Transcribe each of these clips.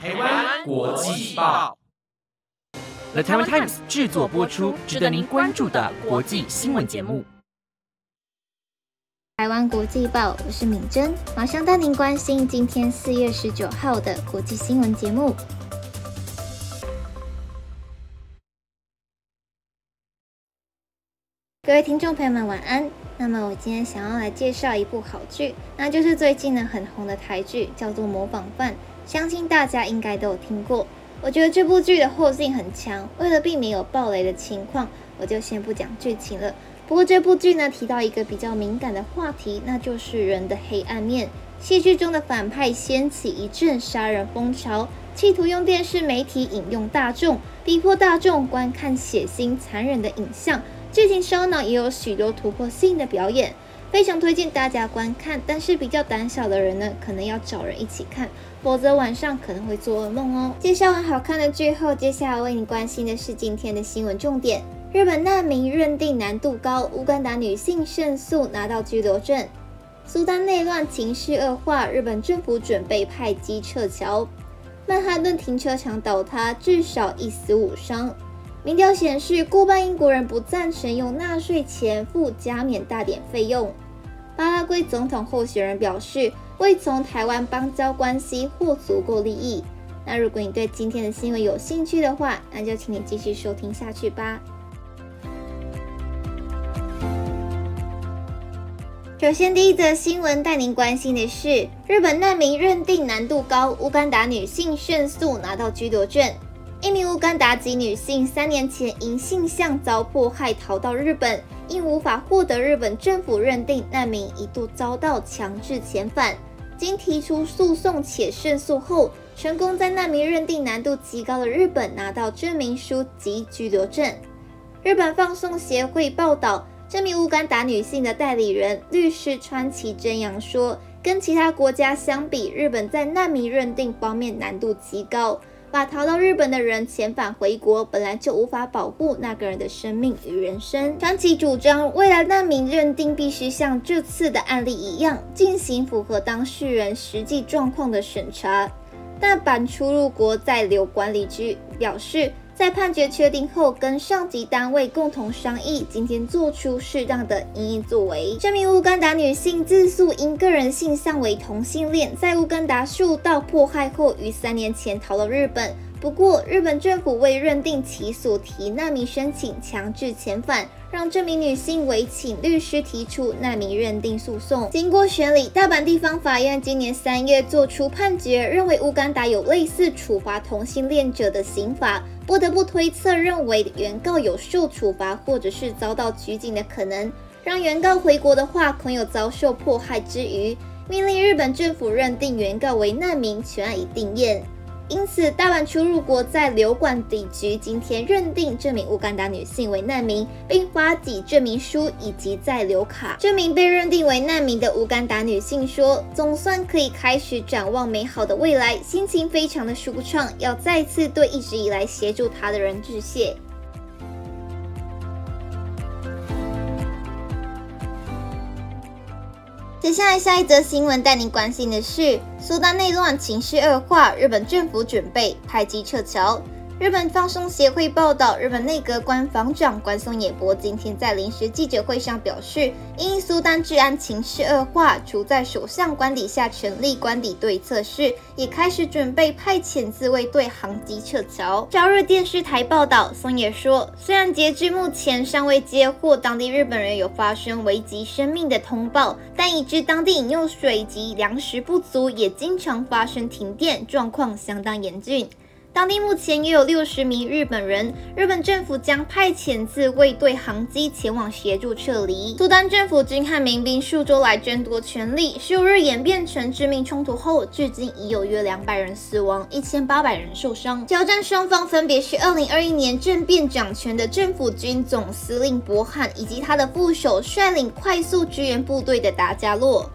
台湾国际报，The Taiwan Times 制作播出，值得您关注的国际新闻节目。台湾国际报，我是敏珍，马上带您关心今天四月十九号的国际新闻节目。各位听众朋友们，晚安。那么我今天想要来介绍一部好剧，那就是最近呢很红的台剧，叫做《模仿犯》，相信大家应该都有听过。我觉得这部剧的后劲很强，为了避免有暴雷的情况，我就先不讲剧情了。不过这部剧呢提到一个比较敏感的话题，那就是人的黑暗面。戏剧中的反派掀起一阵杀人风潮，企图用电视媒体引用大众，逼迫大众观看血腥残忍的影像。剧情烧脑，也有许多突破性的表演，非常推荐大家观看。但是比较胆小的人呢，可能要找人一起看，否则晚上可能会做噩梦哦。介绍完好看的剧后，接下来为你关心的是今天的新闻重点：日本难民认定难度高，乌干达女性胜诉拿到居留证；苏丹内乱情势恶化，日本政府准备派机撤侨；曼哈顿停车场倒塌，至少一死五伤。民调显示，过半英国人不赞成用纳税钱付加冕大典费用。巴拉圭总统候选人表示，未从台湾邦交关系获足够利益。那如果你对今天的新闻有兴趣的话，那就请你继续收听下去吧。首先，第一则新闻带您关心的是，日本难民认定难度高，乌干达女性迅速拿到居留证。一名乌干达籍女性三年前因性向遭迫害逃到日本，因无法获得日本政府认定难民，一度遭到强制遣返。经提出诉讼且胜诉后，成功在难民认定难度极高的日本拿到证明书及居留证。日本放送协会报道，这名乌干达女性的代理人律师川崎真阳说，跟其他国家相比，日本在难民认定方面难度极高。把逃到日本的人遣返回国，本来就无法保护那个人的生命与人生。川崎主张，未来难民认定必须像这次的案例一样，进行符合当事人实际状况的审查。大阪出入国在留管理局表示。在判决确定后，跟上级单位共同商议，今天做出适当的应应作为。这名乌干达女性自诉因个人性向为同性恋，在乌干达受到迫害后，于三年前逃到日本。不过，日本政府未认定其所提难民申请强制遣返，让这名女性委请律师提出难民认定诉讼。经过审理，大阪地方法院今年三月作出判决，认为乌干达有类似处罚同性恋者的刑法，不得不推测认为原告有受处罚或者是遭到拘禁的可能，让原告回国的话恐有遭受迫害之余，命令日本政府认定原告为难民，全案已定验。因此，大阪出入国在留管底局今天认定这名乌干达女性为难民，并发给证明书以及在留卡。这名被认定为难民的乌干达女性说：“总算可以开始展望美好的未来，心情非常的舒畅，要再次对一直以来协助她的人致谢。”接下来，下一则新闻带您关心的是，苏丹内乱情绪恶化，日本政府准备派机撤侨。日本放送协会报道，日本内阁官房长官松野博今天在临时记者会上表示，因苏丹治安情势恶化，除在首相官邸下成立官邸对策室，也开始准备派遣自卫队航机撤侨。朝日电视台报道，松野说，虽然截至目前尚未接获当地日本人有发生危及生命的通报，但已知当地饮用水及粮食不足，也经常发生停电，状况相当严峻。当地目前约有六十名日本人，日本政府将派遣自卫队航机前往协助撤离。苏丹政府军和民兵数周来争夺权力，数日演变成致命冲突后，至今已有约两百人死亡，一千八百人受伤。交战双方分别是二零二一年政变掌权的政府军总司令博汉，以及他的副手率领快速支援部队的达加洛。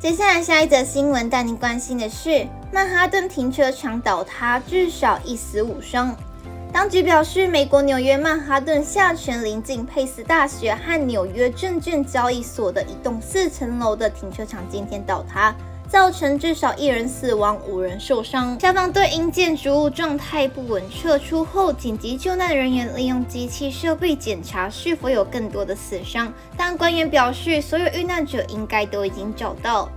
接下来，下一则新闻带您关心的是曼哈顿停车场倒塌，至少一死五伤。当局表示，美国纽约曼哈顿下全临近佩斯大学和纽约证券交易所的一栋四层楼的停车场今天倒塌。造成至少一人死亡、五人受伤。消防队因建筑物状态不稳撤出后，紧急救难人员利用机器设备检查是否有更多的死伤，但官员表示，所有遇难者应该都已经找到。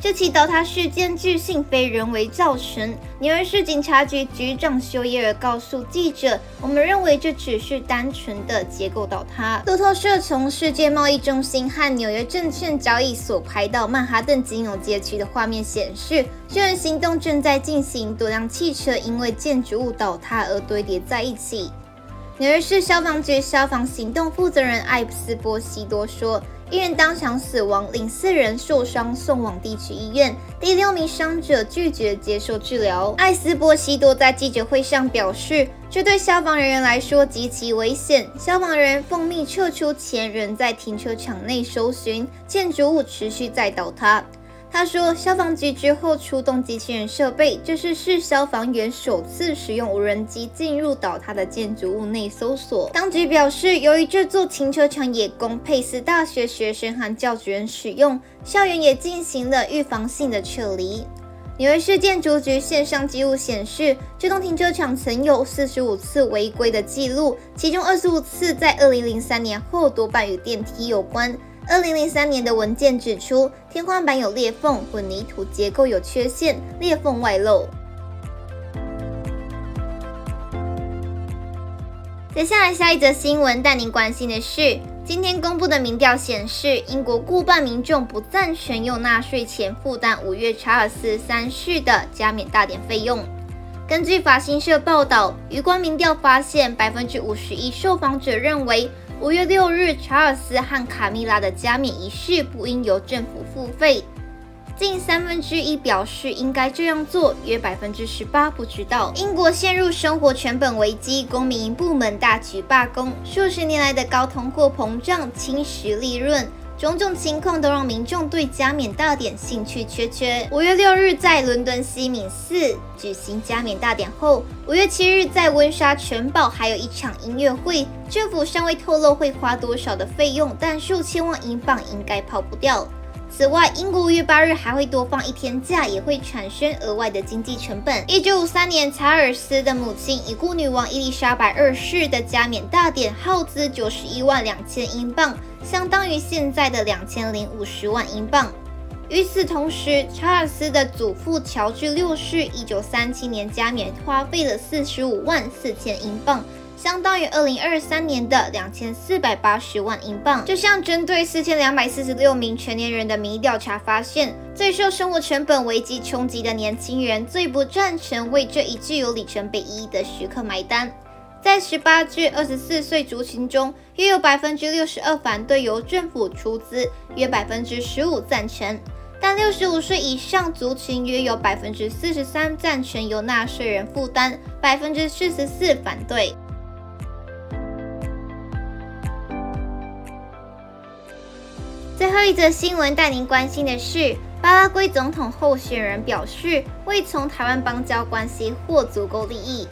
这起倒塌事件据信非人为造成。纽约市警察局局长休耶尔告诉记者：“我们认为这只是单纯的结构倒塌。”路透社从世界贸易中心和纽约证券交易所拍到曼哈顿金融街区的画面显示，救援行动正在进行，多辆汽车因为建筑物倒塌而堆叠在一起。纽约市消防局消防行动负责人艾普斯波西多说。一人当场死亡，另四人受伤送往地区医院。第六名伤者拒绝接受治疗。艾斯波西多在记者会上表示，这对消防人员来说极其危险。消防人员奉命撤出前，仍在停车场内搜寻，建筑物持续在倒塌。他说，消防局之后出动机器人设备，这是市消防员首次使用无人机进入倒塌的建筑物内搜索。当局表示，由于这座停车场也供佩斯大学学生和教职员使用，校园也进行了预防性的撤离。纽约市建筑局线上记录显示，这栋停车场曾有四十五次违规的记录，其中二十五次在二零零三年后，多半与电梯有关。二零零三年的文件指出，天花板有裂缝，混凝土结构有缺陷，裂缝外露。接下来，下一则新闻带您关心的是，今天公布的民调显示，英国过半民众不赞成用纳税钱负担五月查尔斯三世的加冕大典费用。根据法新社报道，余光民调发现，百分之五十一受访者认为。五月六日，查尔斯和卡米拉的加冕仪式不应由政府付费。近三分之一表示应该这样做，约百分之十八不知道。英国陷入生活成本危机，公民部门大举罢工，数十年来的高通货膨胀侵蚀利润。种种情况都让民众对加冕大典兴趣缺缺。五月六日在伦敦西敏寺举行加冕大典后，五月七日在温莎城堡还有一场音乐会。政府尚未透露会花多少的费用，但数千万英镑应该跑不掉。此外，英国五月八日还会多放一天假，也会产生额外的经济成本。一九五三年，查尔斯的母亲已故女王伊丽莎白二世的加冕大典耗资九十一万两千英镑，相当于现在的两千零五十万英镑。与此同时，查尔斯的祖父乔治六世一九三七年加冕花费了四十五万四千英镑。相当于二零二三年的两千四百八十万英镑。就像针对四千两百四十六名成年人的民意调查发现，最受生活成本危机冲击的年轻人最不赞成为这一具有里程碑意义的时刻买单。在十八至二十四岁族群中，约有百分之六十二反对由政府出资，约百分之十五赞成。但六十五岁以上族群约有百分之四十三赞成由纳税人负担，百分之四十四反对。最后一则新闻带您关心的是，巴拉圭总统候选人表示未从台湾邦交关系获足够利益。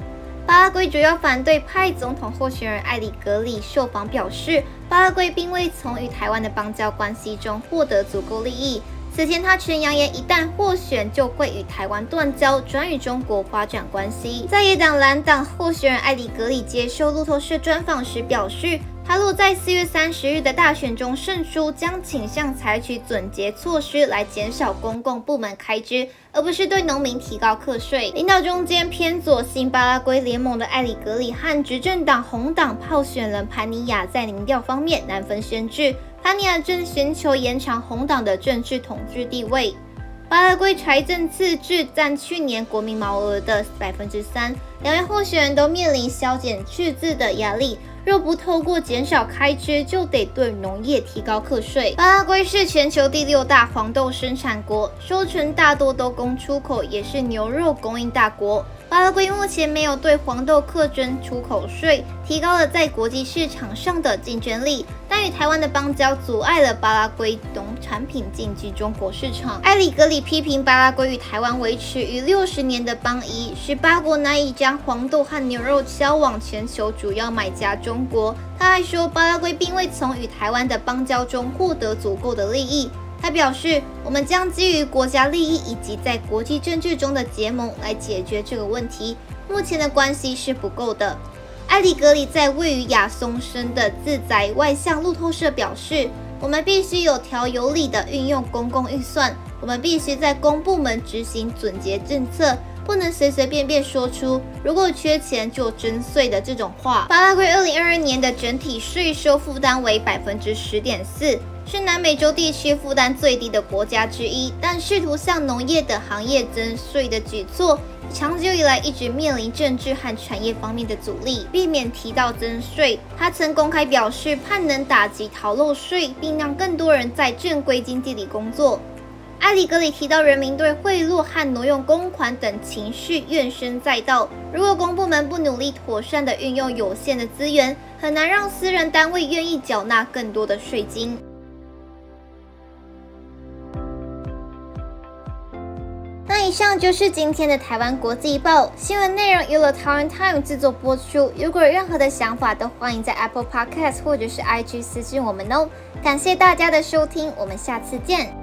巴拉圭主要反对派总统候选人艾里格里受访表示，巴拉圭并未从与台湾的邦交关系中获得足够利益。此前他曾扬言，一旦获选就会与台湾断交，转与中国发展关系。在野党蓝党候选人艾里格里接受路透社专访时表示。他若在四月三十日的大选中胜出，将倾向采取总结措施来减少公共部门开支，而不是对农民提高课税。领导中间偏左新巴拉圭联盟的艾里格里和执政党红党炮选人潘尼亚在民调方面难分先至。潘尼亚正寻求延长红党的政治统治地位。巴拉圭财政赤字占去年国民毛额的百分之三，两位候选人都面临削减赤字的压力。若不透过减少开支，就得对农业提高课税。巴拉圭是全球第六大黄豆生产国，收成大多都供出口，也是牛肉供应大国。巴拉圭目前没有对黄豆课征出口税，提高了在国际市场上的竞争力。但与台湾的邦交阻碍了巴拉圭农产品进军中国市场。埃里格里批评巴拉圭与台湾维持逾六十年的邦谊，使八国难以将黄豆和牛肉销往全球主要买家中国。他还说，巴拉圭并未从与台湾的邦交中获得足够的利益。他表示，我们将基于国家利益以及在国际政治中的结盟来解决这个问题。目前的关系是不够的。埃里格里在位于亚松森的自宅外向路透社表示：“我们必须有条有理地运用公共预算，我们必须在公部门执行准结政策，不能随随便便说出‘如果缺钱就征税’的这种话。”巴拉圭二零二二年的整体税收负担为百分之十点四。是南美洲地区负担最低的国家之一，但试图向农业等行业征税的举措，长久以来一直面临政治和产业方面的阻力，避免提到征税。他曾公开表示，盼能打击逃漏税，并让更多人在正规经济里工作。埃里格里提到，人民对贿赂和挪用公款等情绪怨声载道。如果公部门不努力妥善地运用有限的资源，很难让私人单位愿意缴纳更多的税金。上就是今天的台湾国际报新闻内容，由了台湾 Time 制作播出。如果有任何的想法，都欢迎在 Apple Podcast 或者是 IG 私信我们哦。感谢大家的收听，我们下次见。